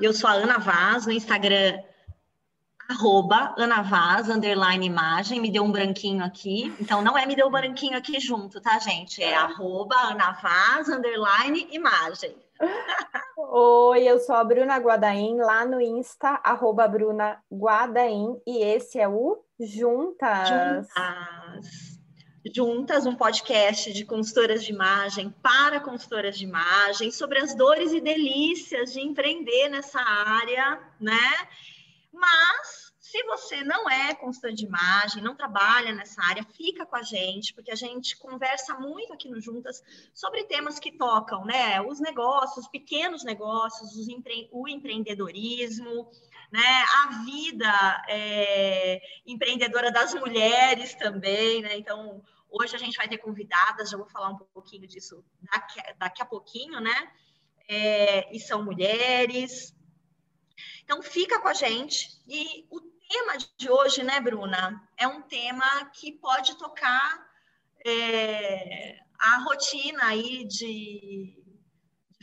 eu sou a Ana Vaz, no Instagram arroba Ana Vaz, underline imagem, me deu um branquinho aqui, então não é me deu um branquinho aqui junto, tá, gente? É arroba Ana Vaz, underline imagem. Oi, eu sou a Bruna Guadaim, lá no Insta, arroba Bruna Guadaim, e esse é o Juntas. Juntas. Juntas, um podcast de consultoras de imagem para consultoras de imagem, sobre as dores e delícias de empreender nessa área, né? Mas se você não é consultor de imagem, não trabalha nessa área, fica com a gente, porque a gente conversa muito aqui no Juntas sobre temas que tocam, né? Os negócios, os pequenos negócios, os empre... o empreendedorismo, né? A vida é... empreendedora das mulheres também, né? Então, hoje a gente vai ter convidadas, já vou falar um pouquinho disso daqui, daqui a pouquinho, né? É... e são mulheres, então, fica com a gente. E o tema de hoje, né, Bruna, é um tema que pode tocar é, a rotina aí de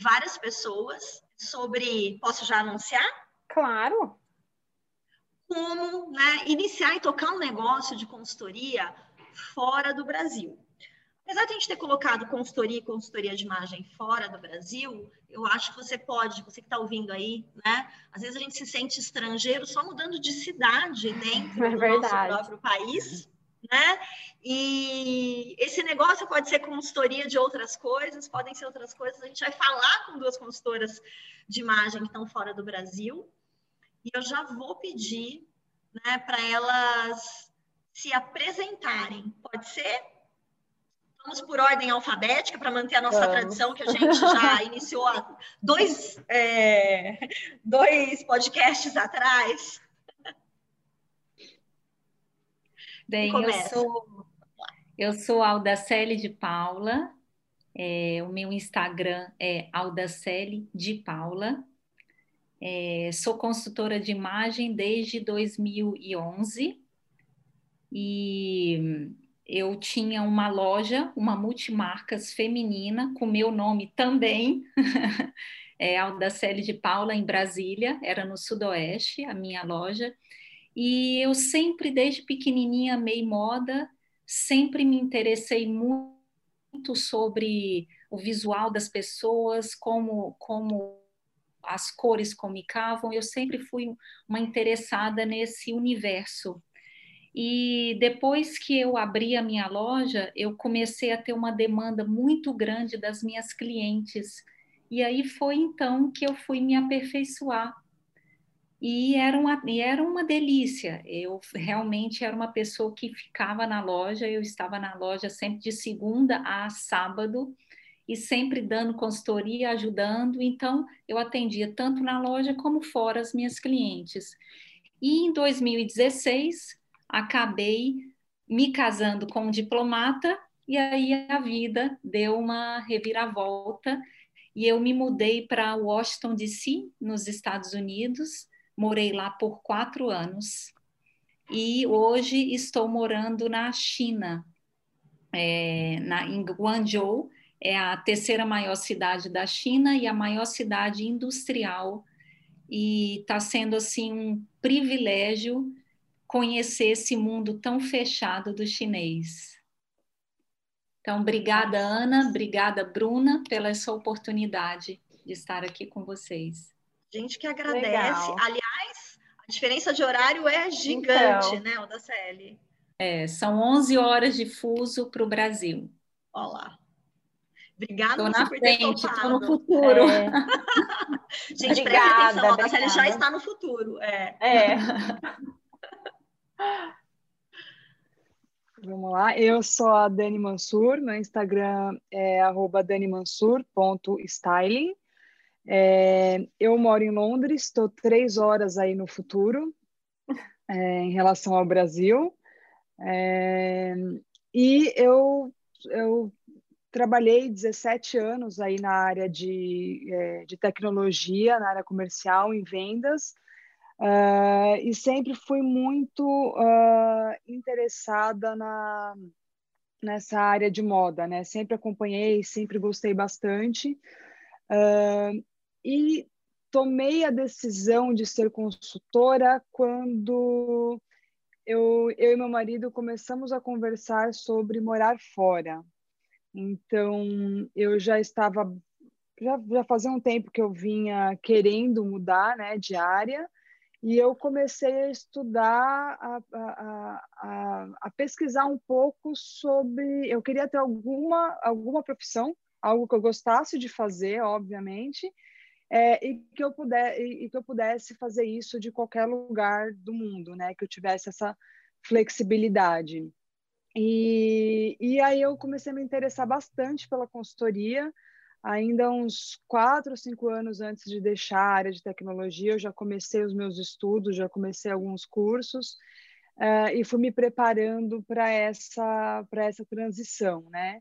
várias pessoas sobre. Posso já anunciar? Claro. Como né, iniciar e tocar um negócio de consultoria fora do Brasil. Apesar de a gente ter colocado consultoria e consultoria de imagem fora do Brasil, eu acho que você pode, você que está ouvindo aí, né? Às vezes a gente se sente estrangeiro só mudando de cidade dentro é do nosso próprio país, né? E esse negócio pode ser consultoria de outras coisas, podem ser outras coisas. A gente vai falar com duas consultoras de imagem que estão fora do Brasil. E eu já vou pedir né, para elas se apresentarem. Pode ser? Vamos por ordem alfabética para manter a nossa Vamos. tradição que a gente já iniciou há dois, é, dois podcasts atrás. Bem, eu sou, eu sou Aldacele de Paula, é, o meu Instagram é Aldacele de Paula. É, sou consultora de imagem desde 2011 e eu tinha uma loja, uma multimarcas feminina, com meu nome também, é Aldacele de Paula, em Brasília, era no Sudoeste, a minha loja. E eu sempre, desde pequenininha, amei moda, sempre me interessei muito sobre o visual das pessoas, como, como as cores comunicavam, eu sempre fui uma interessada nesse universo. E depois que eu abri a minha loja, eu comecei a ter uma demanda muito grande das minhas clientes. E aí foi então que eu fui me aperfeiçoar. E era uma, e era uma delícia. Eu realmente era uma pessoa que ficava na loja, eu estava na loja sempre de segunda a sábado e sempre dando consultoria, ajudando. Então, eu atendia tanto na loja como fora as minhas clientes. E em 2016, acabei me casando com um diplomata e aí a vida deu uma reviravolta e eu me mudei para Washington D.C. nos Estados Unidos, morei lá por quatro anos e hoje estou morando na China, é, na, em Guangzhou, é a terceira maior cidade da China e a maior cidade industrial e está sendo assim um privilégio conhecer esse mundo tão fechado do chinês. Então, obrigada, Ana, obrigada, Bruna, pela essa oportunidade de estar aqui com vocês. Gente que agradece. Legal. Aliás, a diferença de horário é gigante, então, né, Odaceli? É, são 11 horas de fuso para o Brasil. Olá. Obrigada estou na frente, estou no futuro. É. Gente, obrigada, presta atenção, a já está no futuro. É. é. Vamos lá, eu sou a Dani Mansur, meu Instagram é danimansur.styling. É, eu moro em Londres, estou três horas aí no futuro é, em relação ao Brasil. É, e eu, eu trabalhei 17 anos aí na área de, é, de tecnologia, na área comercial, em vendas. Uh, e sempre fui muito uh, interessada na, nessa área de moda, né? Sempre acompanhei, sempre gostei bastante. Uh, e tomei a decisão de ser consultora quando eu, eu e meu marido começamos a conversar sobre morar fora. Então, eu já estava, já, já fazia um tempo que eu vinha querendo mudar né, de área, e eu comecei a estudar, a, a, a, a, pesquisar um pouco sobre. Eu queria ter alguma, alguma profissão, algo que eu gostasse de fazer, obviamente, é, e, que eu puder, e, e, que eu pudesse fazer isso de qualquer lugar do mundo, né? Que eu tivesse essa flexibilidade. E, e aí eu comecei a me interessar bastante pela consultoria. Ainda uns quatro, cinco anos antes de deixar a área de tecnologia, eu já comecei os meus estudos, já comecei alguns cursos uh, e fui me preparando para essa para essa transição, né?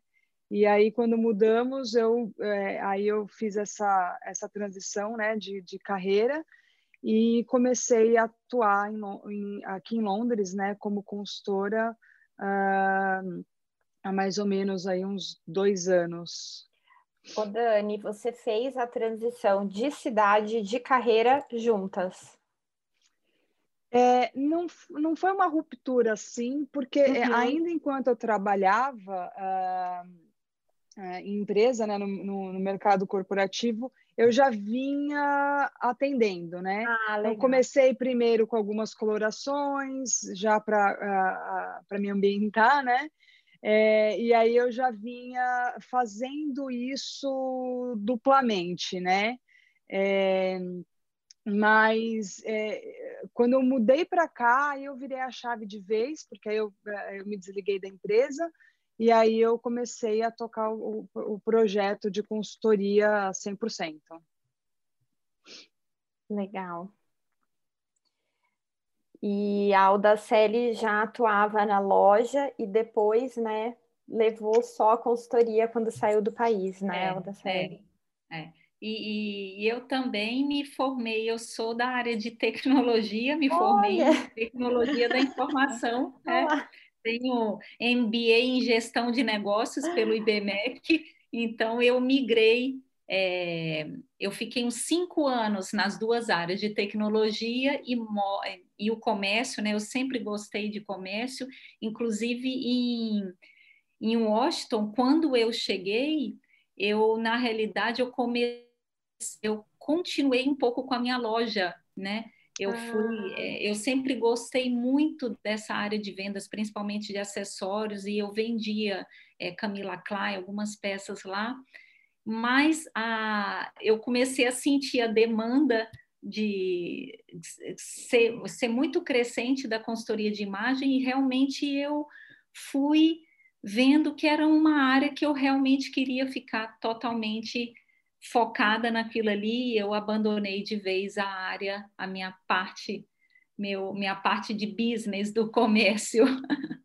E aí, quando mudamos, eu, é, aí eu fiz essa, essa transição né, de, de carreira e comecei a atuar em, em, aqui em Londres né, como consultora uh, há mais ou menos aí uns dois anos. Ô Dani, você fez a transição de cidade de carreira juntas. É, não, não foi uma ruptura assim, porque é, uhum. ainda enquanto eu trabalhava, uh, em empresa, né, no, no, no, mercado corporativo, eu já vinha atendendo, né? Ah, eu comecei primeiro com algumas colorações, já para uh, me ambientar, né? É, e aí eu já vinha fazendo isso duplamente, né? É, mas é, quando eu mudei para cá, eu virei a chave de vez, porque aí eu, é, eu me desliguei da empresa e aí eu comecei a tocar o, o projeto de consultoria 100%. Legal. E a Audaceli já atuava na loja e depois, né, levou só a consultoria quando saiu do país, né, é, Audaceli? É, é. E, e, eu também me formei, eu sou da área de tecnologia, me Olha. formei em tecnologia da informação. né? tenho MBA em gestão de negócios pelo IBMEC, então eu migrei. É, eu fiquei uns cinco anos nas duas áreas de tecnologia e, e o comércio, né? Eu sempre gostei de comércio, inclusive em, em Washington, quando eu cheguei, eu na realidade eu comecei, eu continuei um pouco com a minha loja, né? Eu fui, ah. é, eu sempre gostei muito dessa área de vendas, principalmente de acessórios, e eu vendia é, Camila Klein, algumas peças lá, mas a, eu comecei a sentir a demanda de, de ser, ser muito crescente da consultoria de imagem e realmente eu fui vendo que era uma área que eu realmente queria ficar totalmente focada naquilo ali, eu abandonei de vez a área, a minha parte, meu, minha parte de business do comércio.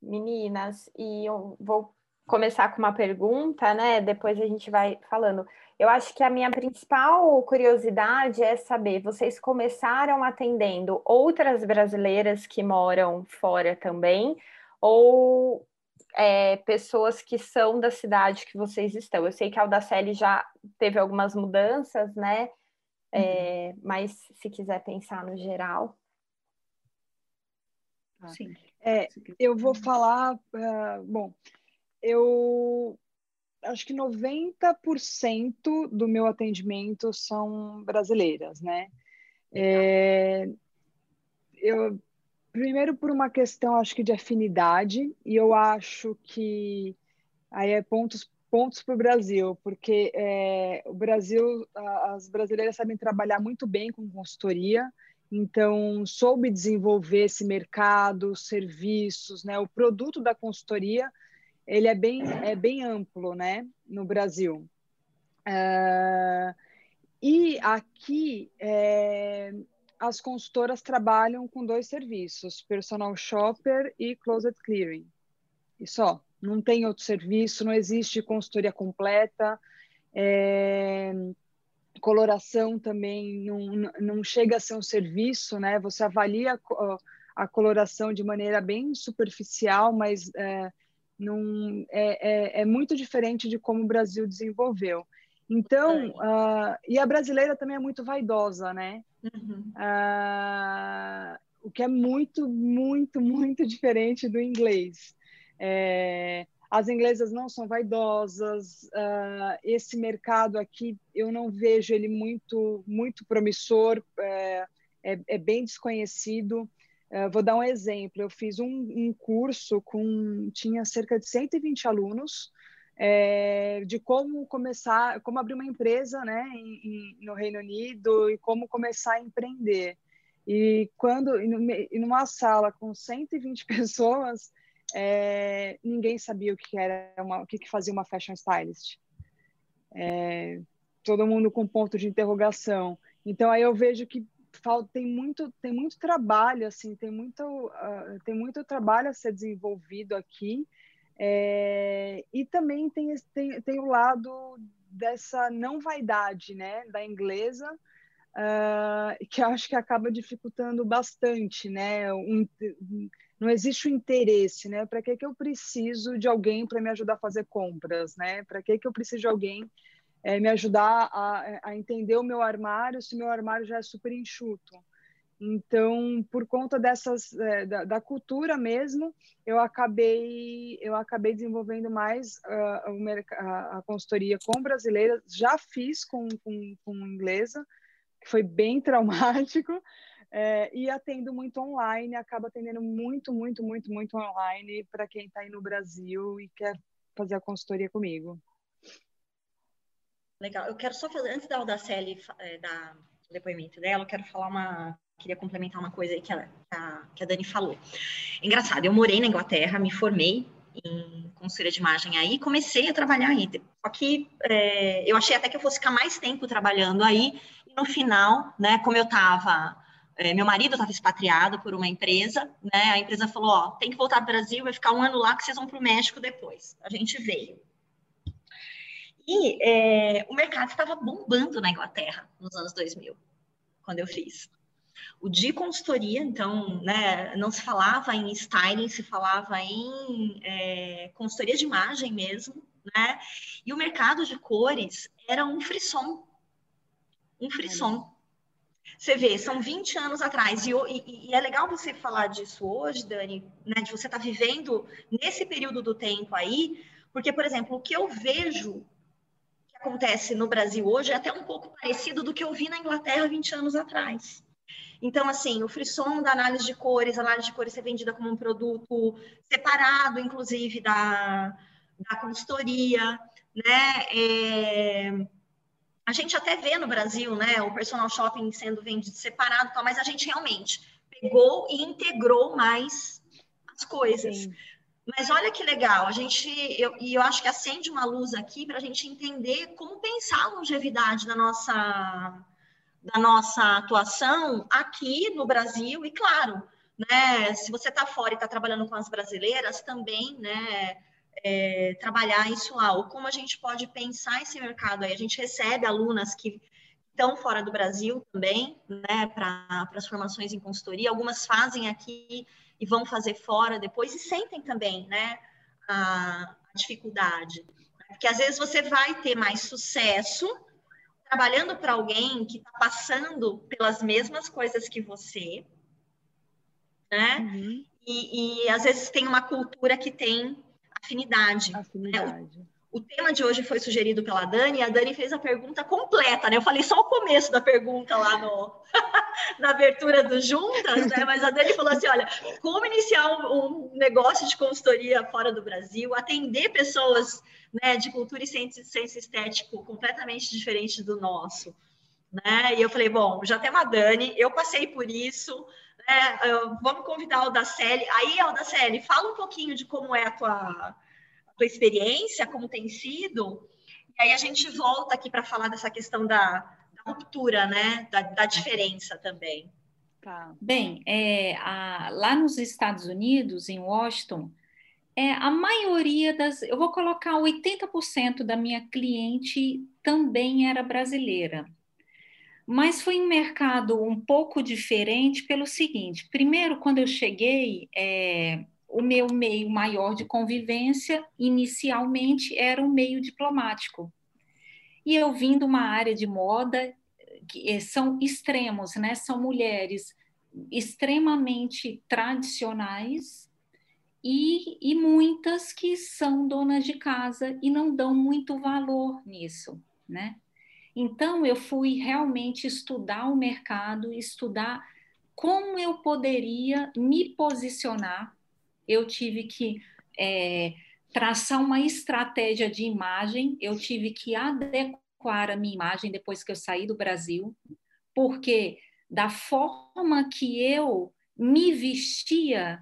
Meninas, e eu vou começar com uma pergunta, né? Depois a gente vai falando. Eu acho que a minha principal curiosidade é saber, vocês começaram atendendo outras brasileiras que moram fora também, ou é, pessoas que são da cidade que vocês estão. Eu sei que a Audaceli já teve algumas mudanças, né? É, uhum. Mas se quiser pensar no geral. Tá. Sim. É, eu vou falar, uh, bom, eu acho que 90% do meu atendimento são brasileiras, né? É, eu Primeiro por uma questão, acho que de afinidade, e eu acho que aí é pontos pontos para o Brasil, porque é, o Brasil, as brasileiras sabem trabalhar muito bem com consultoria, então soube desenvolver esse mercado, serviços, né? O produto da consultoria ele é bem é bem amplo, né? No Brasil. Uh, e aqui é, as consultoras trabalham com dois serviços, personal shopper e closet clearing. E só, não tem outro serviço, não existe consultoria completa. É, coloração também não, não chega a ser um serviço, né? Você avalia a, a coloração de maneira bem superficial, mas é, não, é, é, é muito diferente de como o Brasil desenvolveu. Então, uh, e a brasileira também é muito vaidosa, né? Uhum. Uh, o que é muito, muito, muito diferente do inglês. É, as inglesas não são vaidosas, uh, esse mercado aqui eu não vejo ele muito, muito promissor, é, é, é bem desconhecido. Uh, vou dar um exemplo, eu fiz um, um curso com, tinha cerca de 120 alunos, é, de como começar, como abrir uma empresa né, em, em, no Reino Unido e como começar a empreender. E quando, em uma sala com 120 pessoas, é, ninguém sabia o que era uma, o que, que fazia uma fashion stylist. É, todo mundo com ponto de interrogação. Então aí eu vejo que falta, tem muito tem muito trabalho assim, tem muito uh, tem muito trabalho a ser desenvolvido aqui é, e também tem, tem, tem o lado dessa não vaidade, né, da inglesa, uh, que eu acho que acaba dificultando bastante, né, um, não existe o interesse, né, para que, que eu preciso de alguém para me ajudar a fazer compras, né, para que, que eu preciso de alguém é, me ajudar a, a entender o meu armário se meu armário já é super enxuto. Então, por conta dessas é, da, da, cultura mesmo, eu acabei eu acabei desenvolvendo mais uh, a, a, consultoria com brasileiras. Já fiz com, com, com inglesa, que foi bem traumático. É, e atendo muito online, acaba atendendo muito, muito, muito, muito online para quem está aí no Brasil e quer fazer a consultoria comigo. Legal. Eu quero só fazer, antes da Audaceli, é, da depoimento dela, eu quero falar uma, queria complementar uma coisa aí que a, que a Dani falou. Engraçado, eu morei na Inglaterra, me formei em consultoria de imagem aí, comecei a trabalhar aí. Só que é, eu achei até que eu fosse ficar mais tempo trabalhando aí, e no final, né, como eu estava, é, meu marido estava expatriado por uma empresa, né, a empresa falou, ó, tem que voltar para o Brasil, vai ficar um ano lá que vocês vão para o México depois. A gente veio. E é, o mercado estava bombando na Inglaterra nos anos 2000, quando eu fiz. O de consultoria, então, né, não se falava em styling, se falava em é, consultoria de imagem mesmo, né? E o mercado de cores era um frisson. Um frisson. Você vê, são 20 anos atrás, e, e, e, é legal você falar disso hoje, Dani, né, de você estar tá vivendo nesse período do tempo aí, porque, por exemplo, o que eu vejo acontece no Brasil hoje é até um pouco parecido do que eu vi na Inglaterra 20 anos atrás. Então, assim, o frisson da análise de cores, a análise de cores ser vendida como um produto separado, inclusive, da, da consultoria, né? É, a gente até vê no Brasil, né, o personal shopping sendo vendido separado, mas a gente realmente pegou e integrou mais as coisas. Sim. Mas olha que legal, a gente, eu, e eu acho que acende uma luz aqui para a gente entender como pensar a longevidade da nossa da nossa atuação aqui no Brasil e, claro, né, se você está fora e está trabalhando com as brasileiras, também, né, é, trabalhar isso lá. Ou como a gente pode pensar esse mercado aí? A gente recebe alunas que estão fora do Brasil também, né, para as formações em consultoria. Algumas fazem aqui e vão fazer fora depois e sentem também, né, a, dificuldade. Porque às vezes você vai ter mais sucesso trabalhando para alguém que está passando pelas mesmas coisas que você, né? Uhum. E, e, às vezes tem uma cultura que tem afinidade. afinidade. Né? O, o, tema de hoje foi sugerido pela Dani, e a Dani fez a pergunta completa, né? Eu falei só o começo da pergunta lá no, na abertura do Juntas, né? Mas a Dani falou assim: olha, como iniciar um, um negócio de consultoria fora do Brasil, atender pessoas né, de cultura e ciência, ciência estético completamente diferente do nosso. Né? E eu falei, bom, já tem uma Dani, eu passei por isso, né? vamos convidar a Aldaceli. Aí, Aldaceli, fala um pouquinho de como é a tua, tua experiência, como tem sido, e aí a gente volta aqui para falar dessa questão da, da ruptura, né? Da, da diferença também. Tá. Bem, é, a, lá nos Estados Unidos, em Washington, é, a maioria das, eu vou colocar 80% da minha cliente também era brasileira. Mas foi um mercado um pouco diferente pelo seguinte: primeiro, quando eu cheguei, é, o meu meio maior de convivência, inicialmente, era um meio diplomático. E eu vim de uma área de moda que eh, são extremos, né? São mulheres extremamente tradicionais e, e muitas que são donas de casa e não dão muito valor nisso, né? Então, eu fui realmente estudar o mercado, estudar como eu poderia me posicionar. Eu tive que é, traçar uma estratégia de imagem, eu tive que adequar a minha imagem depois que eu saí do Brasil, porque da forma que eu me vestia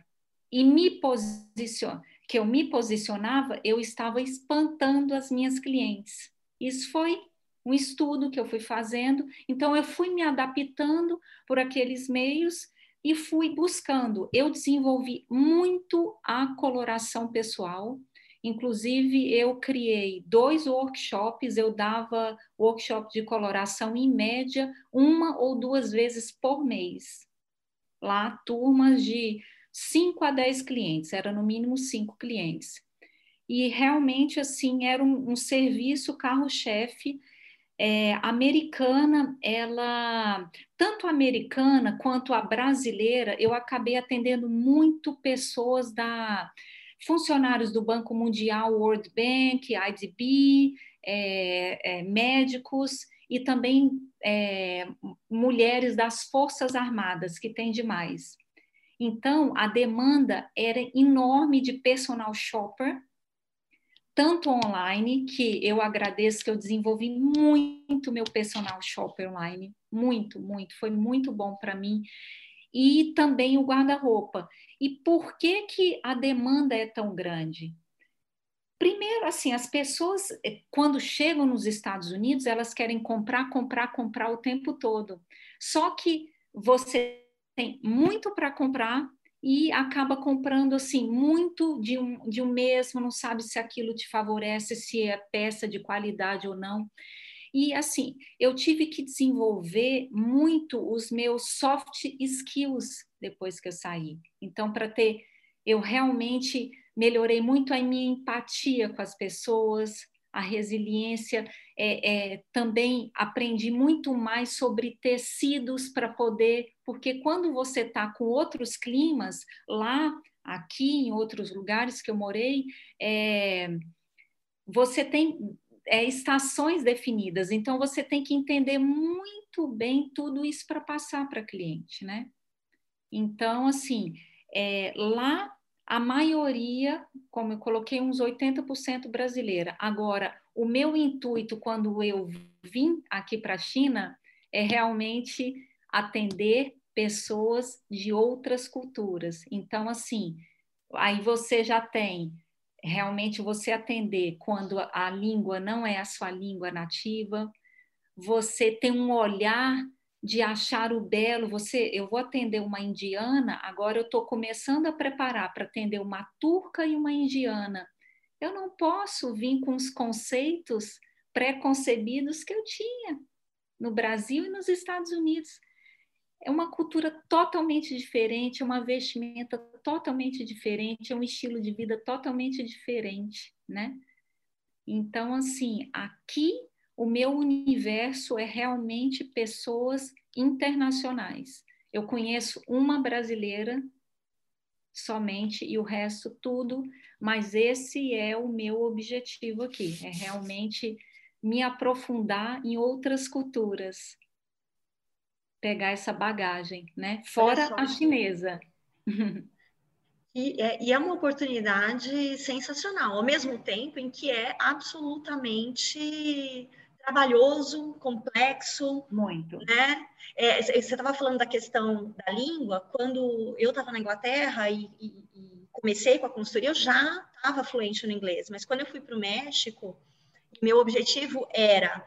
e me posicionava, que eu me posicionava, eu estava espantando as minhas clientes. Isso foi um estudo que eu fui fazendo. Então, eu fui me adaptando por aqueles meios e fui buscando. Eu desenvolvi muito a coloração pessoal. Inclusive, eu criei dois workshops, eu dava workshop de coloração em média uma ou duas vezes por mês. Lá, turmas de 5 a 10 clientes, era no mínimo cinco clientes. E realmente, assim, era um, um serviço carro-chefe é, americana, ela, tanto a americana quanto a brasileira, eu acabei atendendo muito pessoas da funcionários do Banco Mundial, World Bank, IDB, é, é, médicos e também é, mulheres das Forças Armadas, que tem demais. Então, a demanda era enorme de personal shopper, tanto online, que eu agradeço que eu desenvolvi muito meu personal shopper online, muito, muito, foi muito bom para mim, e também o guarda-roupa. E por que que a demanda é tão grande? Primeiro, assim, as pessoas, eh, quando chegam nos Estados Unidos, elas querem comprar, comprar, comprar o tempo todo. Só que você tem muito para comprar e acaba comprando assim muito de um, de um mesmo, não sabe se aquilo te favorece, se é peça de qualidade ou não. E assim, eu tive que desenvolver muito os meus soft skills depois que eu saí. Então, para ter, eu realmente melhorei muito a minha empatia com as pessoas, a resiliência, é, é, também aprendi muito mais sobre tecidos para poder, porque quando você está com outros climas, lá, aqui, em outros lugares que eu morei, é, você tem é, estações definidas, então você tem que entender muito bem tudo isso para passar para cliente, né? Então, assim, é, lá a maioria, como eu coloquei, uns 80% brasileira. Agora, o meu intuito quando eu vim aqui para a China é realmente atender pessoas de outras culturas. Então, assim, aí você já tem realmente você atender quando a língua não é a sua língua nativa, você tem um olhar de achar o belo. Você, eu vou atender uma indiana, agora eu estou começando a preparar para atender uma turca e uma indiana. Eu não posso vir com os conceitos pré-concebidos que eu tinha no Brasil e nos Estados Unidos. É uma cultura totalmente diferente, é uma vestimenta totalmente diferente, é um estilo de vida totalmente diferente, né? Então, assim, aqui o meu universo é realmente pessoas internacionais. Eu conheço uma brasileira somente e o resto tudo, mas esse é o meu objetivo aqui, é realmente me aprofundar em outras culturas, pegar essa bagagem, né? Fora a chinesa. E é, e é, uma oportunidade sensacional, ao mesmo tempo em que é absolutamente trabalhoso, complexo. Muito. Né? É, você estava falando da questão da língua. Quando eu estava na Inglaterra e, e, e, comecei com a consultoria, eu já estava fluente no inglês. Mas quando eu fui para o México, meu objetivo era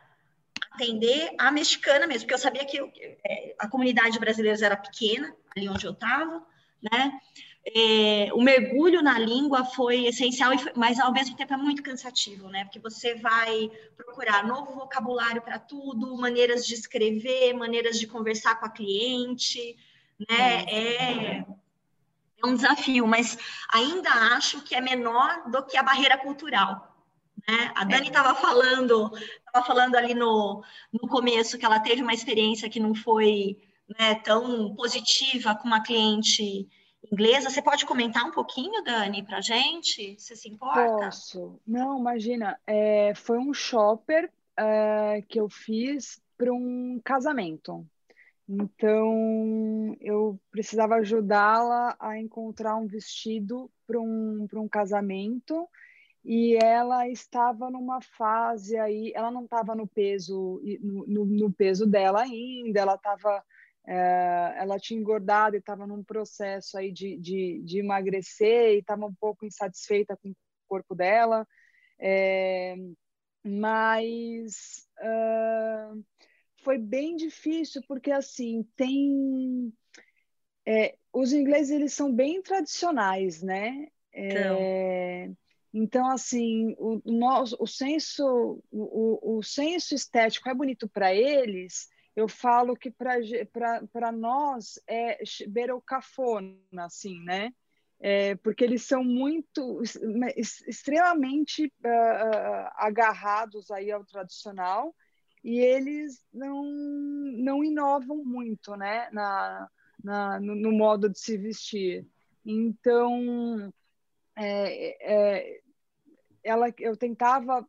atender a mexicana mesmo, porque eu sabia que eu, é, a comunidade brasileira era pequena, ali onde eu estava, né? É, o mergulho na língua foi essencial, mas ao mesmo tempo é muito cansativo, né? Porque você vai procurar novo vocabulário para tudo, maneiras de escrever, maneiras de conversar com a cliente, né? É, é um desafio, mas ainda acho que é menor do que a barreira cultural. Né? A Dani estava é. falando, estava falando ali no, no começo que ela teve uma experiência que não foi né, tão positiva com uma cliente inglesa. Você pode comentar um pouquinho, Dani, para gente? Você se importa? Posso. Não, imagina. É, foi um shopper é, que eu fiz para um casamento. Então, eu precisava ajudá-la a encontrar um vestido para um, um casamento e ela estava numa fase aí, ela não estava no peso no, no, no, peso dela ainda, ela estava ela tinha engordado e estava num processo aí de, de, de emagrecer e estava um pouco insatisfeita com o corpo dela, é, mas uh, foi bem difícil porque assim tem é, os ingleses eles são bem tradicionais, né? É, então. Então, assim, o, nosso, o, senso, o, o senso estético é bonito para eles, eu falo que para nós é beira o cafona, assim, né? É, porque eles são muito, extremamente uh, agarrados aí ao tradicional e eles não, não inovam muito, né? Na, na no, no modo de se vestir. Então, é, é, ela, eu tentava,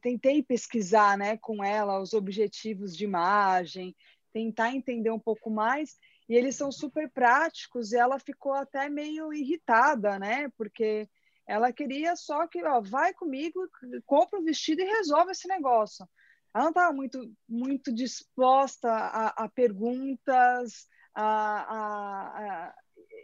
tentei pesquisar, né, com ela os objetivos de imagem, tentar entender um pouco mais. E eles são super práticos. E ela ficou até meio irritada, né, porque ela queria só que, ó, vai comigo, compra o vestido e resolve esse negócio. Ela não estava muito, muito disposta a, a perguntas, a, a, a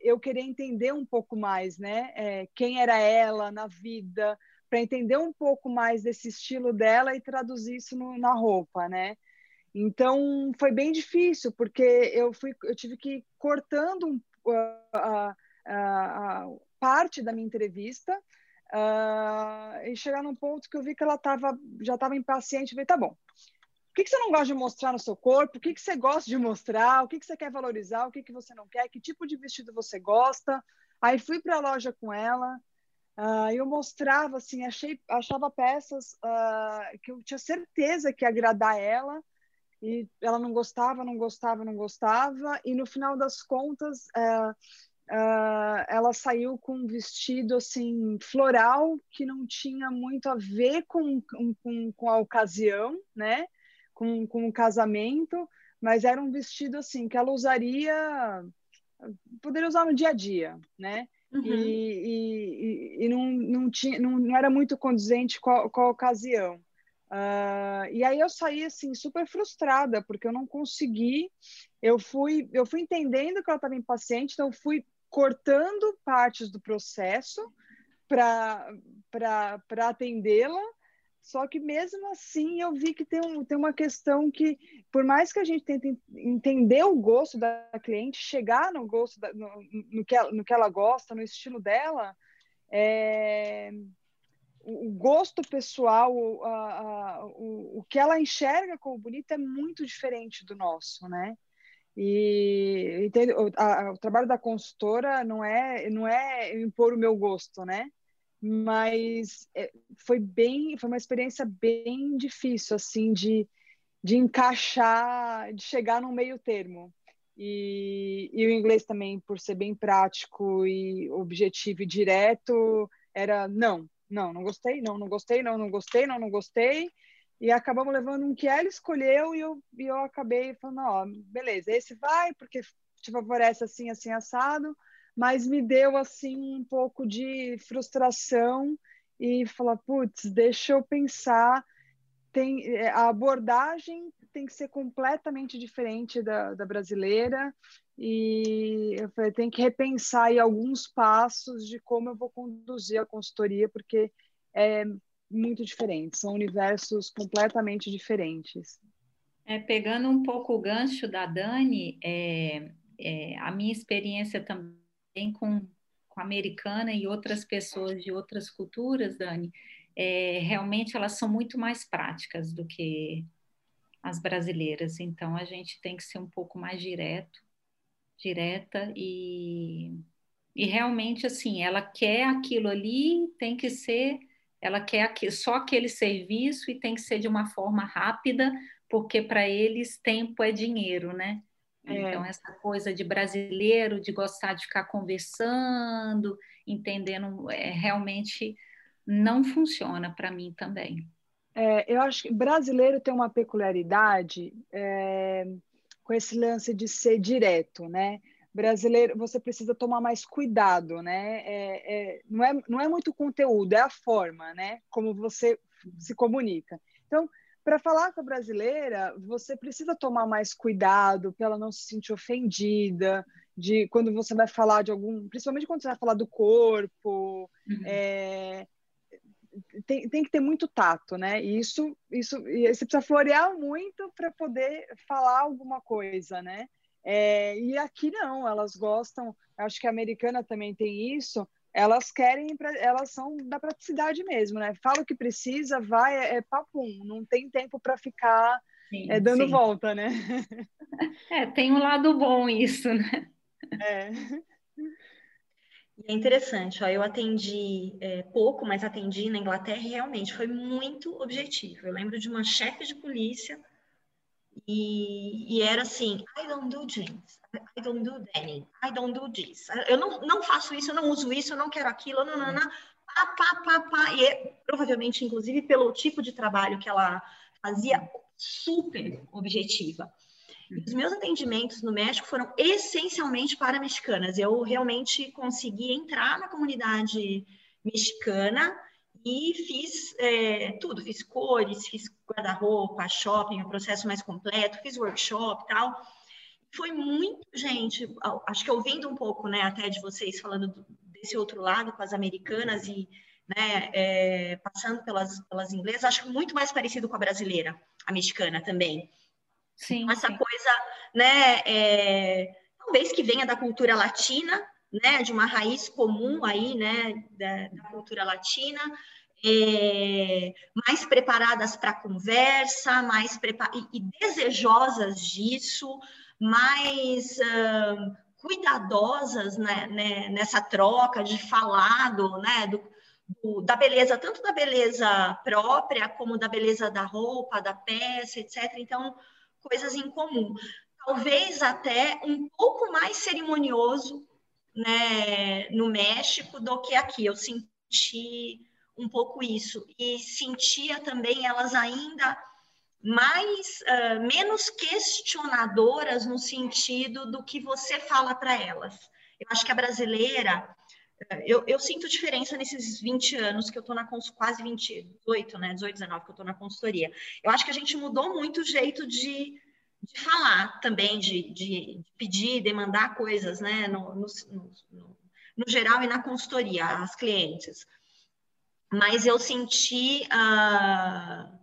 eu queria entender um pouco mais, né? É, quem era ela na vida, para entender um pouco mais desse estilo dela e traduzir isso no, na roupa, né? Então foi bem difícil porque eu fui, eu tive que ir cortando a, a, a parte da minha entrevista uh, e chegar num ponto que eu vi que ela tava, já estava impaciente. Eu falei, tá bom, que, que você não gosta de mostrar no seu corpo? O que, que você gosta de mostrar? O que, que você quer valorizar? O que, que você não quer? Que tipo de vestido você gosta? Aí fui para a loja com ela. Uh, eu mostrava assim, achei, achava peças uh, que eu tinha certeza que ia agradar ela e ela não gostava, não gostava, não gostava e no final das contas uh, ela saiu com um vestido assim floral que não tinha muito a ver com, com, com a ocasião, né? com, com um casamento, mas era um vestido assim que ela usaria, poderia usar no dia a dia, né? Uhum. E, e, e, não, não, tinha, não, não era muito condizente com a, com a ocasião. Uh, e aí eu saí assim super frustrada porque eu não consegui. Eu fui eu fui entendendo que ela estava impaciente, então fui cortando partes do processo para para atendê-la só que mesmo assim eu vi que tem, um, tem uma questão que, por mais que a gente tente entender o gosto da cliente, chegar no gosto da, no, no, que ela, no que ela gosta, no estilo dela, é, o gosto pessoal, a, a, o, o que ela enxerga como bonito é muito diferente do nosso, né? E entende, o, a, o trabalho da consultora não é não é impor o meu gosto, né? Mas é, foi bem, foi uma experiência bem difícil, assim, de, de encaixar, de chegar no meio termo. E, e o inglês também, por ser bem prático e objetivo e direto, era não, não, não gostei, não, não gostei, não, não gostei, não, não gostei. E acabamos levando um que ela escolheu e eu, e eu acabei falando, ó, beleza, esse vai, porque te favorece assim, assim, assado mas me deu assim um pouco de frustração e falar, putz, deixa eu pensar, tem é, a abordagem tem que ser completamente diferente da, da brasileira e eu falei, tem que repensar aí alguns passos de como eu vou conduzir a consultoria, porque é muito diferente, são universos completamente diferentes. É, pegando um pouco o gancho da Dani, é, é, a minha experiência também com, com a americana e outras pessoas de outras culturas, Dani, é, realmente elas são muito mais práticas do que as brasileiras. Então a gente tem que ser um pouco mais direto, direta e, e realmente assim, ela quer aquilo ali, tem que ser ela quer só aquele serviço e tem que ser de uma forma rápida, porque para eles tempo é dinheiro, né? É. Então, essa coisa de brasileiro, de gostar de ficar conversando, entendendo, é, realmente não funciona para mim também. É, eu acho que brasileiro tem uma peculiaridade é, com esse lance de ser direto, né? Brasileiro, você precisa tomar mais cuidado, né? É, é, não, é, não é muito conteúdo, é a forma, né? Como você se comunica. Então, para falar com a brasileira, você precisa tomar mais cuidado para ela não se sentir ofendida, de quando você vai falar de algum, principalmente quando você vai falar do corpo, uhum. é, tem, tem que ter muito tato, né? E isso, isso e você precisa florear muito para poder falar alguma coisa, né? É, e aqui não, elas gostam, acho que a americana também tem isso, elas querem, elas são da praticidade mesmo, né? Fala o que precisa, vai, é, é papum, não tem tempo para ficar sim, é, dando sim. volta, né? É, tem um lado bom isso, né? É. é interessante, ó, eu atendi é, pouco, mas atendi na Inglaterra e realmente foi muito objetivo. Eu lembro de uma chefe de polícia e, e, era assim, I don't do jeans, I don't do denim, I don't do this. Eu não, não faço isso, eu não uso isso, eu não quero aquilo, não. Pá, pá, pá, pá. E é, provavelmente, inclusive, pelo tipo de trabalho que ela fazia, super objetiva. Os meus atendimentos no México foram essencialmente para mexicanas. Eu realmente consegui entrar na comunidade mexicana e fiz é, tudo, fiz cores, fiz guarda-roupa, shopping, o um processo mais completo, fiz workshop e tal. Foi muito, gente, acho que ouvindo um pouco, né, até de vocês falando desse outro lado com as americanas e né, é, passando pelas, pelas inglesas, acho muito mais parecido com a brasileira, a mexicana também. Sim. Essa sim. coisa, né, é, talvez que venha da cultura latina, né, de uma raiz comum aí, né, da, da cultura latina, é, mais preparadas para a conversa, mais e, e, desejosas disso, mais cuidadosas né, né, nessa troca de falado, né, do, do, da beleza, tanto da beleza própria como da beleza da roupa, da peça, etc. Então, coisas em comum. Talvez até um pouco mais cerimonioso né, no México do que aqui. Eu senti um pouco isso e sentia também elas ainda mais uh, menos questionadoras no sentido do que você fala para elas. Eu acho que a brasileira eu, eu, sinto diferença nesses 20 anos que eu estou na quase 28, né? 18, 19 que eu estou na consultoria. Eu acho que a gente mudou muito o jeito de, de falar também, de, de, pedir, demandar coisas, né? No, no, no, no, geral e na consultoria, as clientes. Mas eu senti uh,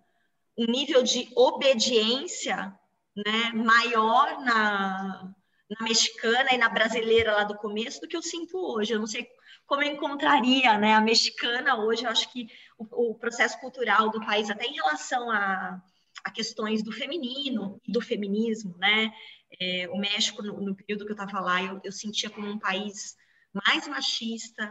um nível de obediência né, maior na, na mexicana e na brasileira lá do começo do que eu sinto hoje. Eu não sei como eu encontraria né, a mexicana hoje. Eu acho que o, o processo cultural do país, até em relação a, a questões do feminino e do feminismo, né? É, o México, no, no, período que eu estava lá, eu, eu, sentia como um país mais machista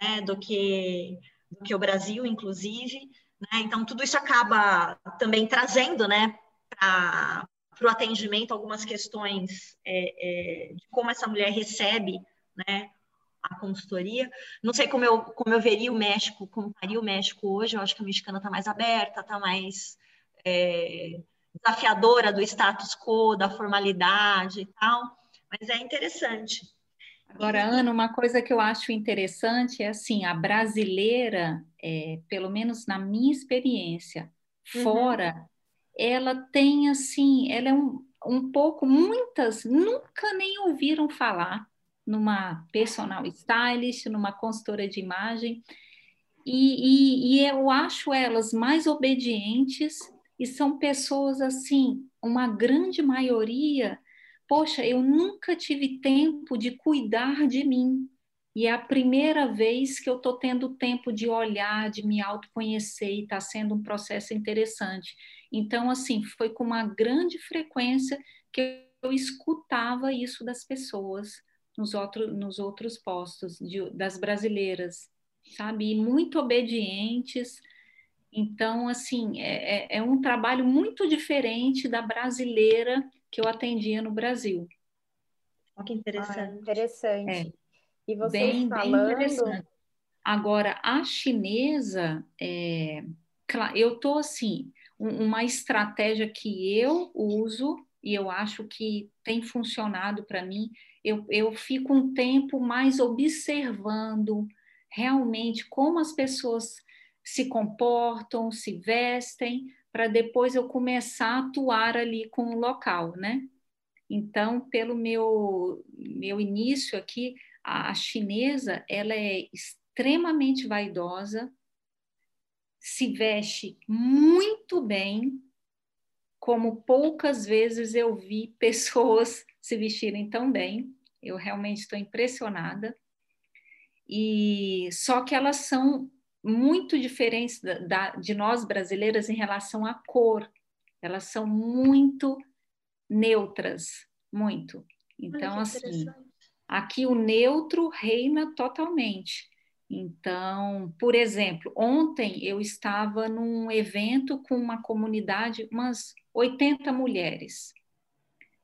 né, do, que, do que o Brasil, inclusive. Né? Então, tudo isso acaba também trazendo né, para o atendimento algumas questões é, é, de como essa mulher recebe né, a consultoria. Não sei como eu, como eu veria o México, como estaria o México hoje. Eu acho que a mexicana está mais aberta, está mais é, desafiadora do status quo, da formalidade e tal. Mas é interessante. Agora, Ana, uma coisa que eu acho interessante é assim, a brasileira, é, pelo menos na minha experiência, uhum. fora, ela tem assim, ela é um, um pouco, muitas nunca nem ouviram falar numa personal stylist, numa consultora de imagem, e, e, e eu acho elas mais obedientes e são pessoas assim, uma grande maioria. Poxa, eu nunca tive tempo de cuidar de mim. E é a primeira vez que eu estou tendo tempo de olhar, de me autoconhecer, e está sendo um processo interessante. Então, assim, foi com uma grande frequência que eu escutava isso das pessoas nos, outro, nos outros postos, de, das brasileiras. sabe? E muito obedientes. Então, assim, é, é, é um trabalho muito diferente da brasileira que eu atendia no Brasil. Olha que interessante. Ah, interessante. É, e vocês bem, falando... Bem Agora, a chinesa, é, eu tô assim, uma estratégia que eu uso e eu acho que tem funcionado para mim, eu, eu fico um tempo mais observando realmente como as pessoas se comportam, se vestem, para depois eu começar a atuar ali com o local, né? Então, pelo meu, meu início aqui, a chinesa, ela é extremamente vaidosa, se veste muito bem, como poucas vezes eu vi pessoas se vestirem tão bem. Eu realmente estou impressionada. E só que elas são muito diferentes da, da, de nós brasileiras em relação à cor. Elas são muito neutras, muito. Então, assim, aqui o neutro reina totalmente. Então, por exemplo, ontem eu estava num evento com uma comunidade, umas 80 mulheres,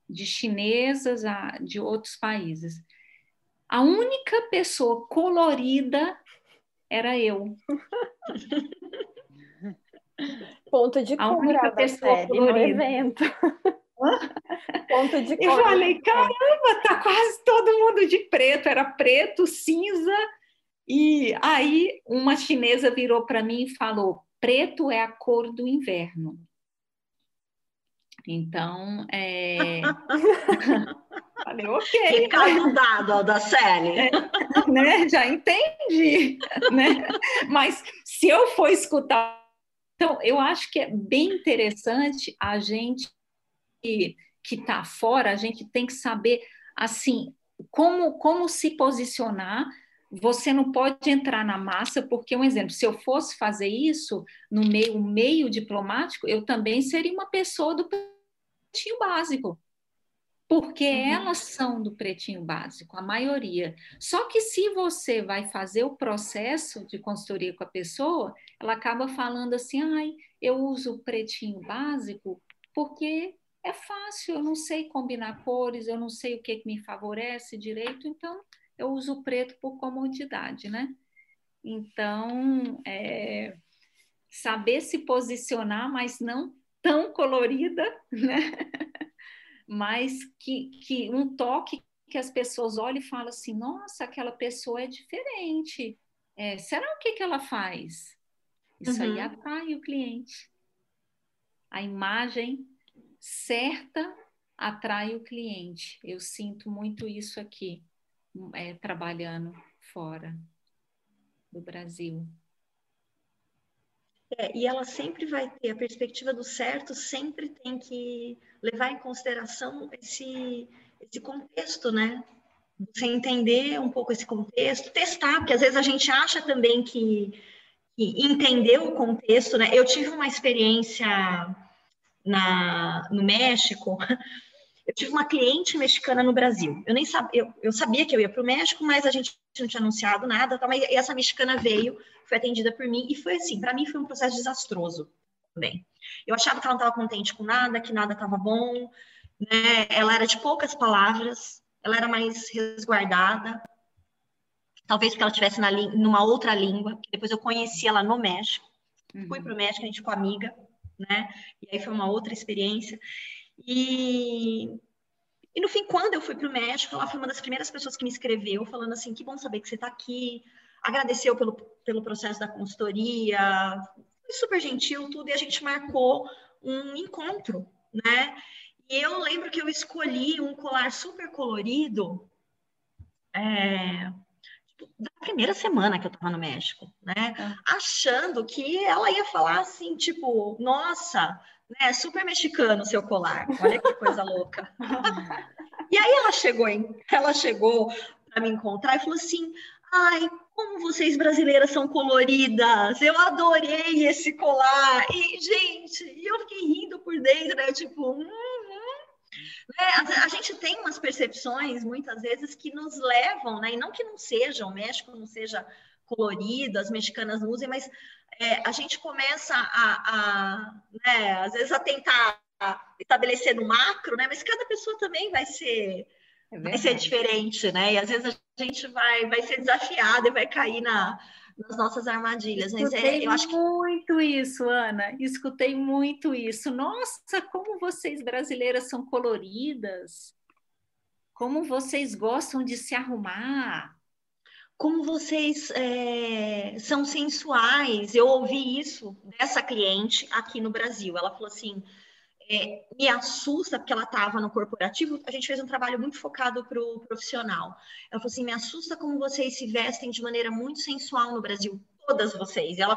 de chinesas a de outros países. A única pessoa colorida era eu. Ponto de cura a única pessoa colorida. no evento. Ponto de Eu falei, caramba, tá quase todo mundo de preto. Era preto, cinza. E aí uma chinesa virou para mim e falou: preto é a cor do inverno. Então, é... Falei, ok. Recado dado, da série. É, né? Já entendi. Né? Mas se eu for escutar. Então, eu acho que é bem interessante a gente que está fora, a gente tem que saber assim como, como se posicionar. Você não pode entrar na massa, porque, um exemplo, se eu fosse fazer isso no meio, meio diplomático, eu também seria uma pessoa do pretinho básico. Porque uhum. elas são do pretinho básico, a maioria. Só que se você vai fazer o processo de consultoria com a pessoa, ela acaba falando assim: ai, eu uso o pretinho básico porque é fácil, eu não sei combinar cores, eu não sei o que, que me favorece direito, então eu uso preto por comodidade, né? Então, é, saber se posicionar, mas não tão colorida, né? mas que, que um toque que as pessoas olham e falam assim, nossa, aquela pessoa é diferente. É, será o que, que ela faz? Isso uhum. aí atrai o cliente. A imagem certa atrai o cliente. Eu sinto muito isso aqui, é, trabalhando fora do Brasil. É, e ela sempre vai ter a perspectiva do certo, sempre tem que levar em consideração esse, esse contexto, né? Você entender um pouco esse contexto, testar, porque às vezes a gente acha também que, que entendeu o contexto, né? Eu tive uma experiência na, no México, eu tive uma cliente mexicana no Brasil. Eu nem sabia, eu, eu sabia que eu ia para o México, mas a gente não tinha anunciado nada. Tá, mas essa mexicana veio, foi atendida por mim e foi assim. Para mim foi um processo desastroso também. Eu achava que ela não estava contente com nada, que nada estava bom. Né? Ela era de poucas palavras, ela era mais resguardada. Talvez porque ela estivesse numa outra língua. Depois eu conheci ela no México. Uhum. Fui para o México, a gente ficou amiga né? E aí foi uma outra experiência. E, e no fim, quando eu fui para o México, ela foi uma das primeiras pessoas que me escreveu, falando assim: que bom saber que você está aqui, agradeceu pelo, pelo processo da consultoria, foi super gentil, tudo, e a gente marcou um encontro, né? E eu lembro que eu escolhi um colar super colorido. É, da primeira semana que eu estava no México, né? Achando que ela ia falar assim, tipo, nossa, né, super mexicano o seu colar. Olha que coisa louca. e aí ela chegou em, ela chegou para me encontrar e falou assim: "Ai, como vocês brasileiras são coloridas. Eu adorei esse colar". E gente, eu fiquei rindo por dentro, né? Tipo, hum, é, a, gente tem umas percepções, muitas vezes, que nos levam, né? E não que não seja, o México não seja colorido, as mexicanas não usem, mas é, a gente começa a, a né, às vezes, a tentar estabelecer no macro, né? Mas cada pessoa também vai ser é vai ser diferente, né? E às vezes a gente vai, vai ser desafiado e vai cair na, nas nossas armadilhas. Mas é, eu acho que... muito isso, Ana. Escutei muito isso. Nossa, como vocês brasileiras são coloridas. Como vocês gostam de se arrumar. Como vocês é, são sensuais. Eu ouvi isso dessa cliente aqui no Brasil. Ela falou assim: é, me assusta, porque ela estava no corporativo, a gente fez um trabalho muito focado para o profissional. Ela falou assim: me assusta como vocês se vestem de maneira muito sensual no Brasil, todas vocês. E ela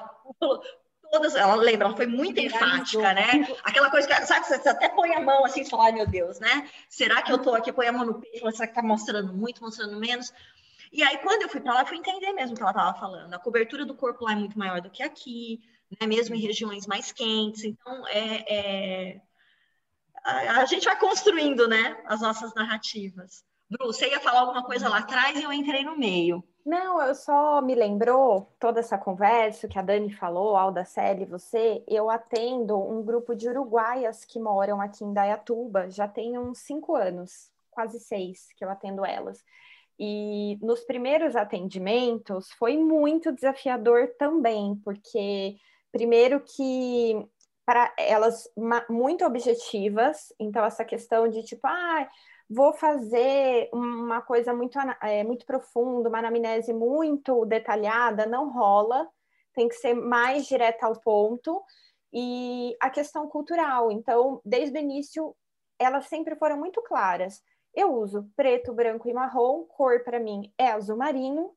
todas, ela lembra, ela foi muito enfática, né? Aquela coisa que, sabe, você até põe a mão assim e fala, ai meu Deus, né? Será que eu tô aqui, põe a mão no peito, será que tá mostrando muito, mostrando menos? E aí, quando eu fui para lá, eu fui entender mesmo o que ela estava falando. A cobertura do corpo lá é muito maior do que aqui, né? Mesmo em regiões mais quentes. Então, é, é a, gente vai construindo, né, as nossas narrativas. Bru, você ia falar alguma coisa lá atrás e eu entrei no meio. Não, eu só me lembrou toda essa conversa que a Dani falou, Alda Celi, você, eu atendo um grupo de uruguaias que moram aqui em Dayatuba, já tem uns cinco anos, quase seis que eu atendo elas. E nos primeiros atendimentos foi muito desafiador também, porque primeiro que para elas muito objetivas, então essa questão de tipo, ah, vou fazer uma coisa muito, é, muito profunda, uma anamnese muito detalhada, não rola, tem que ser mais direta ao ponto. E a questão cultural, então, desde o início, elas sempre foram muito claras. Eu uso preto, branco e marrom, cor para mim é azul marinho.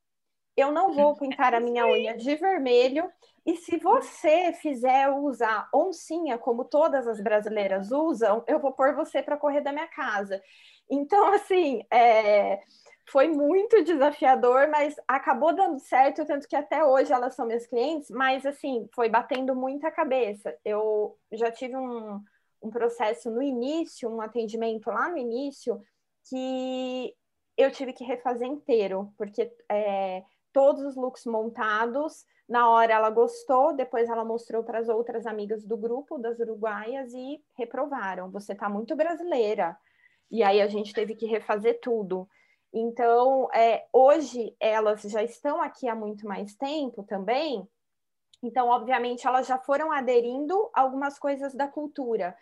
Eu não vou pintar a minha unha de vermelho, e se você fizer usar oncinha, como todas as brasileiras usam, eu vou pôr você para correr da minha casa. Então, assim, é, foi muito desafiador, mas acabou dando certo, tanto que até hoje elas são minhas clientes, mas, assim, foi batendo muita cabeça. Eu já tive um, um processo no início, um atendimento lá no início, que eu tive que refazer inteiro, porque é, todos os looks montados na hora ela gostou, depois ela mostrou para as outras amigas do grupo das uruguaias e reprovaram. Você está muito brasileira. E aí a gente teve que refazer tudo. Então, é, hoje elas já estão aqui há muito mais tempo também. Então, obviamente, elas já foram aderindo algumas coisas da cultura,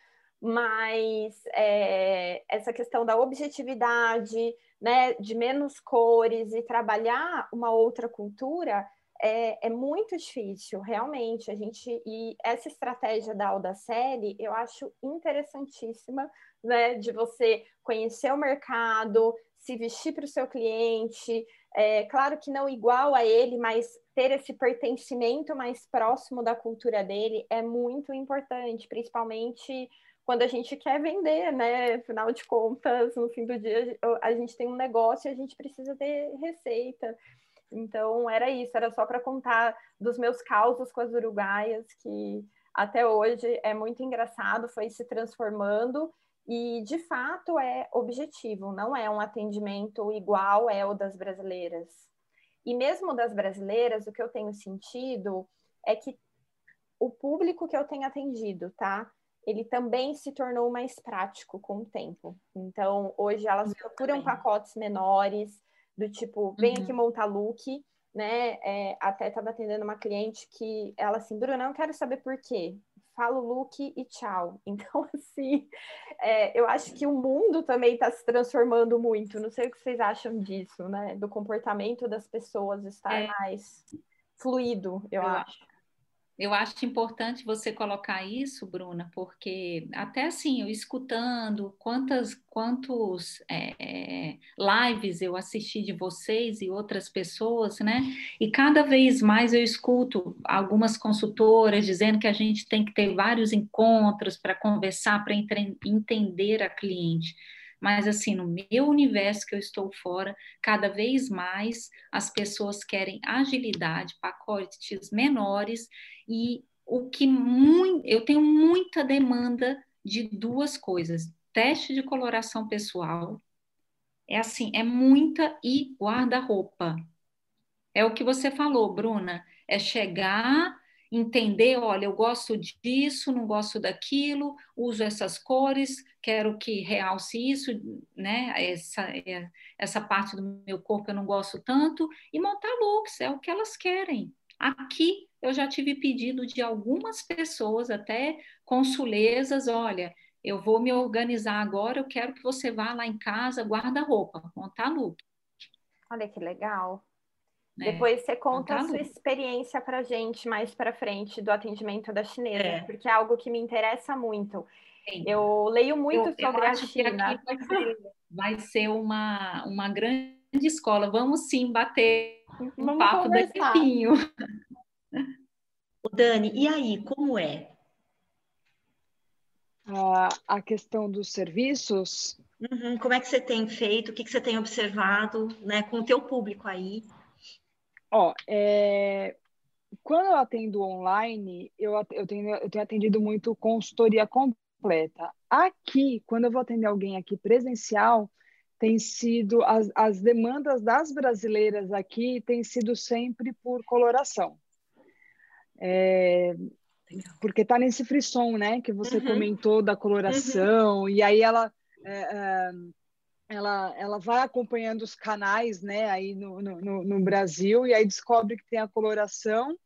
mas é, essa questão da objetividade, né, de menos cores e trabalhar uma outra cultura é, é, muito difícil, realmente. A gente e essa estratégia da Audacele eu acho interessantíssima, né? De você conhecer o mercado, se vestir para o seu cliente. É, claro que não igual a ele, mas ter esse pertencimento mais próximo da cultura dele é muito importante, principalmente quando a gente quer vender, né? Afinal de contas, no fim do dia, a gente tem um negócio e a gente precisa ter receita. Então era isso, era só para contar dos meus causos com as uruguaias, que até hoje é muito engraçado, foi se transformando e de fato é objetivo, não é um atendimento igual é o das brasileiras. E mesmo das brasileiras, o que eu tenho sentido é que o público que eu tenho atendido, tá? Ele também se tornou mais prático com o tempo. Então, hoje elas procuram pacotes menores, do tipo, vem uhum. aqui montar look, né? É, até estava atendendo uma cliente que ela assim, Bruna, não quero saber por quê. Falo look e tchau. Então, assim, é, eu acho que o mundo também está se transformando muito. Não sei o que vocês acham disso, né? Do comportamento das pessoas estar é. mais fluido, eu, eu acho. Eu acho importante você colocar isso, Bruna, porque até assim, eu escutando quantas, quantos é, lives eu assisti de vocês e outras pessoas, né? E cada vez mais eu escuto algumas consultoras dizendo que a gente tem que ter vários encontros para conversar, para entender a cliente mas assim, no meu universo que eu estou fora, cada vez mais as pessoas querem agilidade, pacotes menores e o que muito, eu tenho muita demanda de duas coisas: teste de coloração pessoal, é assim, é muita e guarda-roupa. É o que você falou, Bruna, é chegar, entender, olha, eu gosto disso, não gosto daquilo, uso essas cores, quero que realce isso, né? Essa, é, essa parte do meu corpo eu não gosto tanto, e montar looks, é o que elas querem. Aqui eu já tive pedido de algumas pessoas, até consulezas, olha, eu vou me organizar agora, eu quero que você vá lá em casa, guarda-roupa, montar look. Olha que legal. É, Depois você conta a sua experiência para gente mais para frente do atendimento da chinesa, é. porque é algo que me interessa muito. Sim. Eu leio muito eu, sobre eu a China. vai ser, vai ser uma, uma grande escola. Vamos sim bater um Vamos papo daqui a pouquinho. Dani, e aí, como é? a questão dos serviços. Uhum, como é que você tem feito? O que, que você tem observado né, com o teu público aí? Ó, é, quando eu atendo online, eu, eu, tenho, eu tenho atendido muito consultoria completa. Aqui, quando eu vou atender alguém aqui presencial, tem sido as, as demandas das brasileiras aqui tem sido sempre por coloração. É, porque está nesse frisson, né, que você uhum. comentou da coloração, uhum. e aí ela, é, é, ela, ela vai acompanhando os canais, né, aí no, no, no, Brasil, e aí descobre que tem a coloração,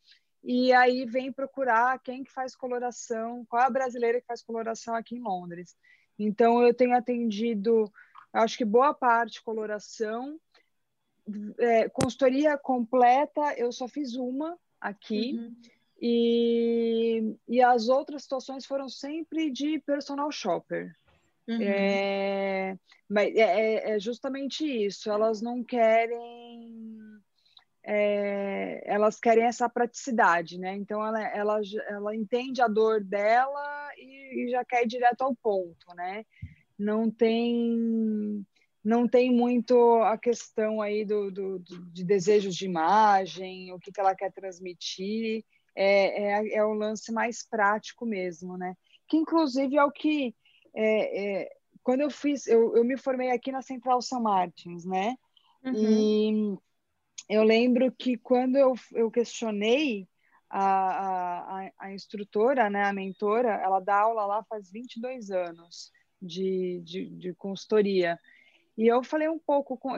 e aí vem procurar quem que faz coloração, qual é a brasileira que faz coloração aqui em Londres. Então, eu tenho atendido, acho que boa parte coloração, é, consultoria completa, eu só fiz uma aqui, uhum. E, e as outras situações foram sempre de personal shopper. Uhum. É, mas é, é, é, justamente isso. Elas não querem. É, elas querem essa praticidade, né? Então ela, ela, ela entende a dor dela e, e já quer ir direto ao ponto, né? Não tem não tem muito a questão aí do, do, do de desejos de imagem, o que, que ela quer transmitir é, é, é o lance mais prático mesmo, né? Que inclusive é o que é, é, quando eu fiz, eu, eu me formei aqui na Central São Martins, né? Uhum. E eu lembro que quando eu, eu questionei a, a, a, instrutora, né, a mentora, ela dá aula lá faz 22 anos de, de, de consultoria. E eu falei um pouco, com,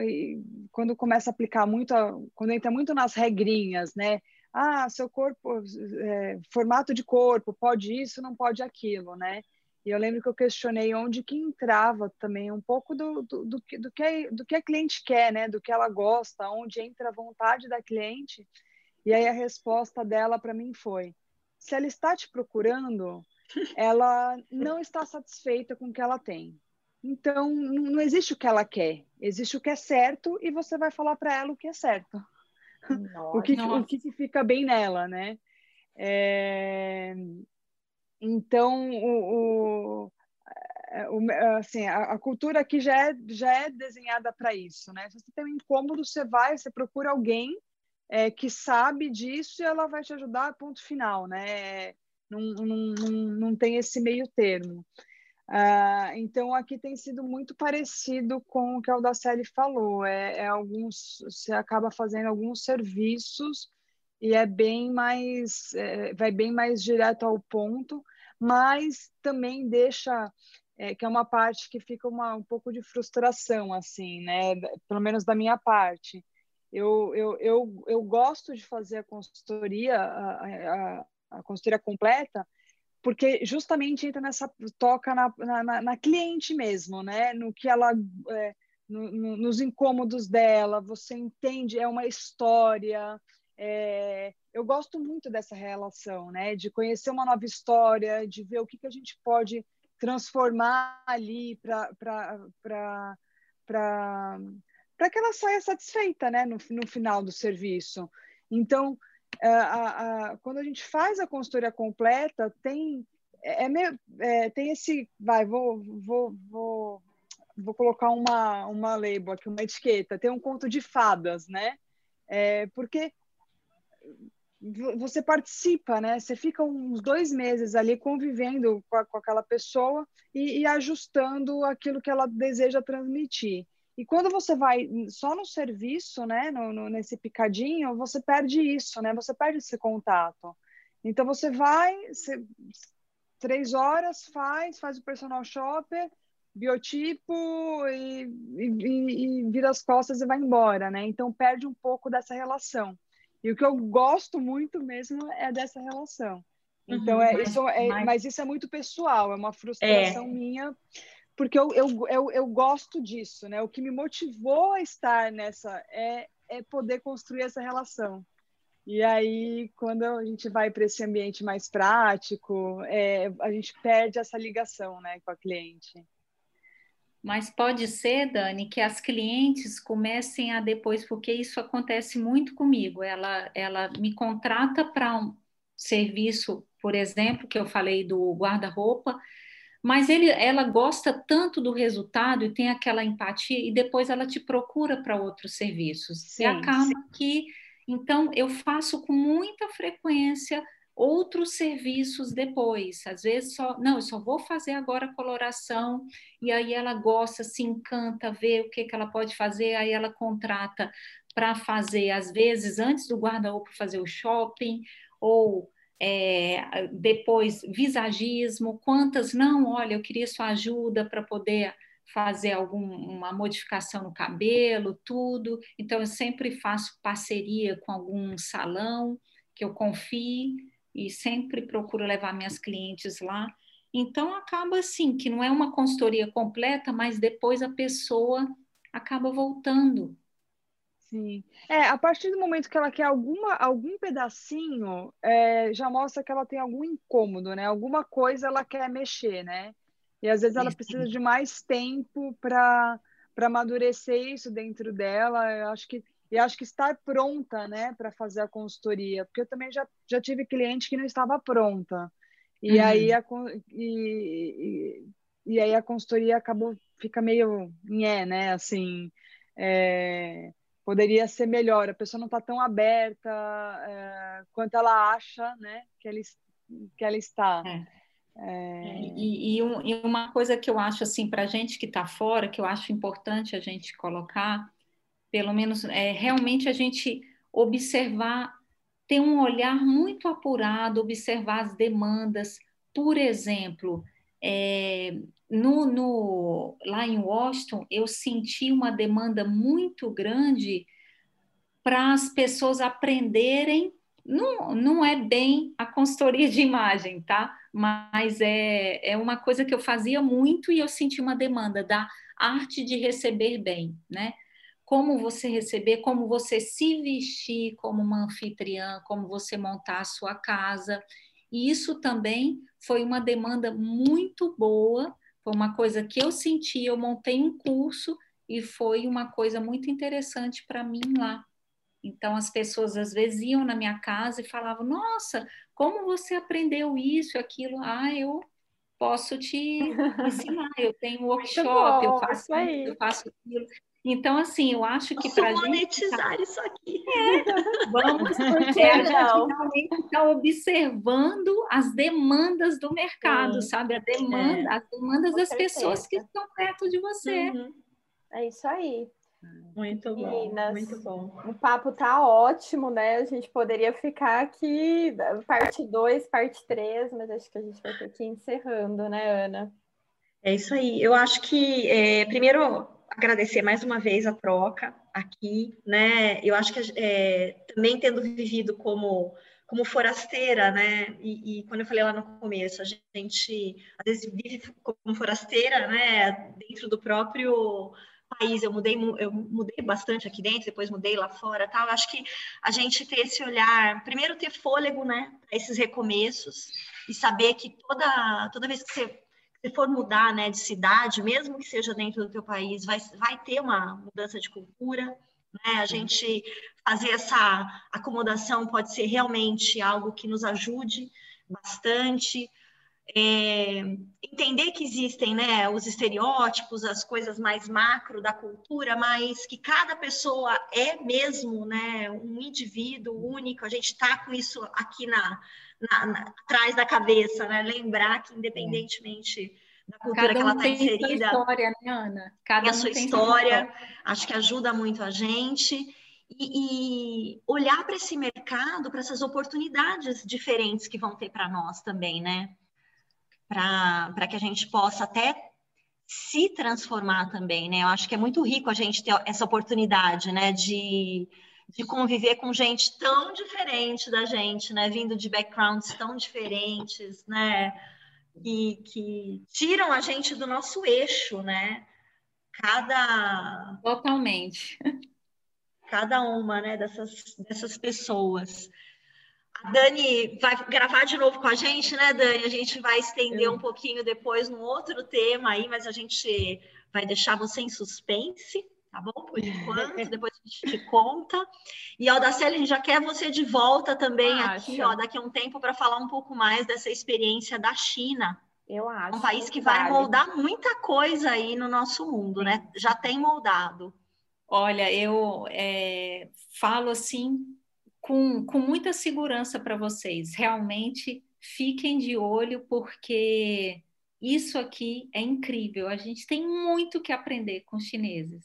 quando começa a aplicar muito, quando entra muito nas regrinhas, né? ah, seu corpo, é, formato de corpo, pode isso, não pode aquilo, né? E eu lembro que eu questionei onde que entrava também um pouco do, do, do, que, do, que, do que a cliente quer, né? Do que ela gosta, onde entra a vontade da cliente. E aí a resposta dela para mim foi: se ela está te procurando, ela não está satisfeita com o que ela tem. Então, não existe o que ela quer, existe o que é certo e você vai falar para ela o que é certo. Nossa, o, que, o que fica bem nela, né? É... Então, o, o, assim, a, cultura aqui já é, já é desenhada para isso, né? Se você tem um incômodo, você vai, você procura alguém é, que sabe disso e ela vai te ajudar, ponto final, né? Não, não, não, não tem esse meio termo. Uh, então, aqui tem sido muito parecido com o que a Audaceli falou. É, é, alguns, você acaba fazendo alguns serviços e é bem mais, é, vai bem mais direto ao ponto, mas também deixa, é, que é uma parte que fica uma, um pouco de frustração, assim, né? Pelo menos da minha parte. Eu, eu, eu, eu gosto de fazer a consultoria, a, a, a consultoria completa, porque justamente entra nessa toca na, na, na cliente mesmo, né? No que ela é, no, no, nos incômodos dela, você entende, é uma história. É, eu gosto muito dessa relação, né? De conhecer uma nova história, de ver o que, que a gente pode transformar ali para que ela saia satisfeita, né? No, no final do serviço. Então, é, a, a, quando a gente faz a consultoria completa, tem, é, é, é, tem esse. Vai, vou, vou, vou, vou colocar uma, uma label aqui, uma etiqueta, tem um conto de fadas, né? É, porque você participa, né? Você fica uns dois meses ali convivendo com, a, com aquela pessoa e, e, ajustando aquilo que ela deseja transmitir. E quando você vai só no serviço, né, no, no, nesse picadinho, você perde isso, né? Você perde esse contato. Então você vai, você, três horas, faz, faz o personal shopper, biotipo e, e, e vira as costas e vai embora, né? Então perde um pouco dessa relação. E o que eu gosto muito mesmo é dessa relação. Então, uhum, é, mas, isso é, mas... mas... isso é muito pessoal, é uma frustração é. minha, porque eu, eu, eu, eu, gosto disso, né? O que me motivou a estar nessa é, é poder construir essa relação. E aí, quando a gente vai para esse ambiente mais prático, é, a gente perde essa ligação né, com a cliente. Mas pode ser, Dani, que as clientes comecem a depois, porque isso acontece muito comigo. Ela, ela me contrata para um serviço, por exemplo, que eu falei do guarda-roupa, mas ele, ela gosta tanto do resultado e tem aquela empatia, e depois ela te procura para outros serviços. Sim, e acaba sim. que então, eu faço com muita frequência outros serviços depois. Às vezes só, não, eu só vou fazer agora a coloração, e aí ela gosta, se encanta, vê o que, que ela pode fazer, aí ela contrata para fazer, às vezes, antes do guarda-roupa fazer o shopping, ou é, depois visagismo, quantas não, olha, eu queria sua ajuda para poder fazer alguma modificação no cabelo, tudo. Então, eu sempre faço parceria com algum salão que eu confie e sempre procuro levar minhas clientes lá. Então, acaba assim, que não é uma consultoria completa, mas depois a pessoa acaba voltando. Sim. É, a partir do momento que ela quer alguma, algum pedacinho, é, já mostra que ela tem algum incômodo, né? Alguma coisa ela quer mexer, né? E às vezes ela precisa de mais tempo para para amadurecer isso dentro dela. Eu acho que e acho que estar pronta, né, para fazer a consultoria, porque eu também já, já tive cliente que não estava pronta. E uhum. aí a e, e, e, aí a consultoria acabou fica meio nhé, né, assim, é, poderia ser melhor. A pessoa não está tão aberta é, quanto ela acha, né, que ela, que ela está. É. É... E, e, um, e, uma coisa que eu acho assim para a gente que está fora, que eu acho importante a gente colocar, pelo menos é realmente a gente observar, ter um olhar muito apurado, observar as demandas. Por exemplo, é, no, no, lá em Washington, eu senti uma demanda muito grande para as pessoas aprenderem. Não, não é bem a consultoria de imagem, tá? mas é, é uma coisa que eu fazia muito e eu senti uma demanda da arte de receber bem, né? Como você receber, como você se vestir como uma anfitriã, como você montar a sua casa. E isso também foi uma demanda muito boa, foi uma coisa que eu senti, eu montei um curso e foi uma coisa muito interessante para mim lá. Então, as pessoas às vezes iam na minha casa e falavam: Nossa, como você aprendeu isso, aquilo? Ah, eu posso te ensinar. Eu tenho workshop, bom, eu, faço isso, eu faço aquilo. Então, assim, eu acho que para gente. monetizar tá... isso aqui. É, vamos, porque a gente realmente está observando as demandas do mercado, Sim. sabe? A demanda, é. as demandas Com das certeza. pessoas que estão perto de você. Uhum. É isso aí. Muito bom, Meninas, muito bom. O papo tá ótimo, né? A gente poderia ficar aqui, parte 2, parte 3, mas acho que a gente vai ter que ir encerrando, né, Ana? É isso aí. Eu acho que, é, primeiro, agradecer mais uma vez a troca aqui, né? Eu acho que é, também tendo vivido como como forasteira, né? E, e, quando eu falei lá no começo, a gente às vezes vive como forasteira, né? Dentro do próprio país, eu mudei, eu mudei bastante aqui dentro, depois mudei lá fora, tal. Eu acho que a gente ter esse olhar, primeiro ter fôlego, né, para esses recomeços e saber que toda toda vez que você, você for mudar, né, de cidade, mesmo que seja dentro do teu país, vai vai ter uma mudança de cultura, né? A gente fazer essa acomodação pode ser realmente algo que nos ajude bastante é, entender que existem né, os estereótipos, as coisas mais macro da cultura, mas que cada pessoa é mesmo né, um indivíduo único, a gente está com isso aqui na, na, na, atrás da cabeça, né? lembrar que independentemente da cultura Cada que ela um está tem sua inserida. história, né, Ana? Cada Tem a um sua história, acho que ajuda muito a gente. E, e olhar para esse mercado, para essas oportunidades diferentes que vão ter para nós também, né? Para que a gente possa até se transformar também, né? Eu acho que é muito rico a gente ter essa oportunidade, né? De, de conviver com gente tão diferente da gente, né? Vindo de backgrounds tão diferentes, né? E que tiram a gente do nosso eixo, né? Cada Totalmente. cada uma, né, dessas, dessas pessoas. A Dani vai gravar de novo com a gente, né, Dani? A gente vai estender um pouquinho depois num outro tema aí, mas a gente vai deixar você em suspense, tá bom? Por enquanto, depois a gente te conta. E a Audaceli, a gente já quer você de volta também aqui, ó, daqui a um tempo para falar um pouco mais dessa experiência da China. Eu acho. Um país que vai moldar muita coisa aí no nosso mundo, né? Já tem moldado. Olha, eu é, falo assim com, com muita segurança para vocês. Realmente fiquem de olho, porque isso aqui é incrível. A gente tem muito que aprender com os chineses.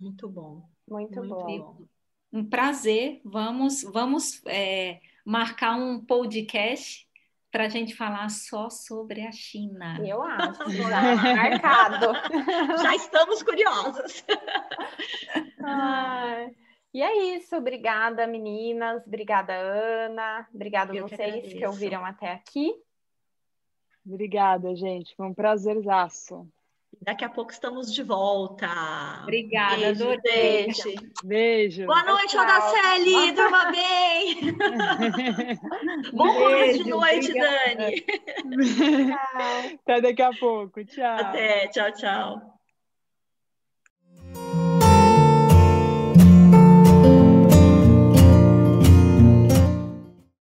Muito bom. Muito, Muito bom. bom. Um prazer. Vamos, vamos é, marcar um podcast para a gente falar só sobre a China. Eu acho. Já marcado. Já estamos curiosos. Ai, E é isso. Obrigada, meninas. Obrigada, Ana. Obrigada a Eu que vocês que, agradeço. ouviram até aqui. Obrigada, gente. Foi um prazerzaço. Daqui a pouco estamos de volta. Obrigada, Beijo, adorei. gente. Beijo. Boa noite. Odaceli. Durma bem. Bom começo de Beijo, noite, obrigada. Dani. Tchau. Até daqui a pouco. Tchau. Até. Tchau, tchau.